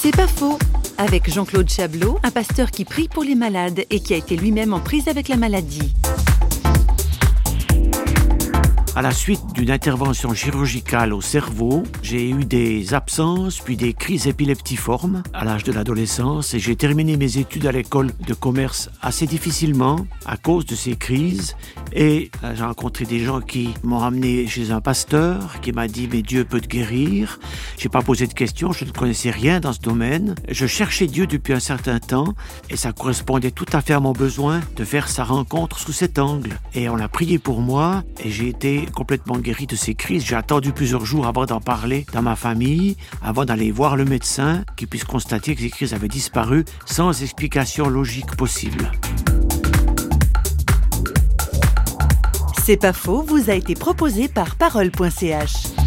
C'est pas faux. Avec Jean-Claude Chablot, un pasteur qui prie pour les malades et qui a été lui-même en prise avec la maladie. À la suite d'une intervention chirurgicale au cerveau, j'ai eu des absences puis des crises épileptiformes à l'âge de l'adolescence et j'ai terminé mes études à l'école de commerce assez difficilement à cause de ces crises et euh, j'ai rencontré des gens qui m'ont amené chez un pasteur qui m'a dit mais Dieu peut te guérir. J'ai pas posé de questions, je ne connaissais rien dans ce domaine. Je cherchais Dieu depuis un certain temps et ça correspondait tout à fait à mon besoin de faire sa rencontre sous cet angle. Et on a prié pour moi et j'ai été complètement guéri de ces crises. J'ai attendu plusieurs jours avant d'en parler dans ma famille, avant d'aller voir le médecin qui puisse constater que ces crises avaient disparu sans explication logique possible. C'est pas faux, vous a été proposé par parole.ch.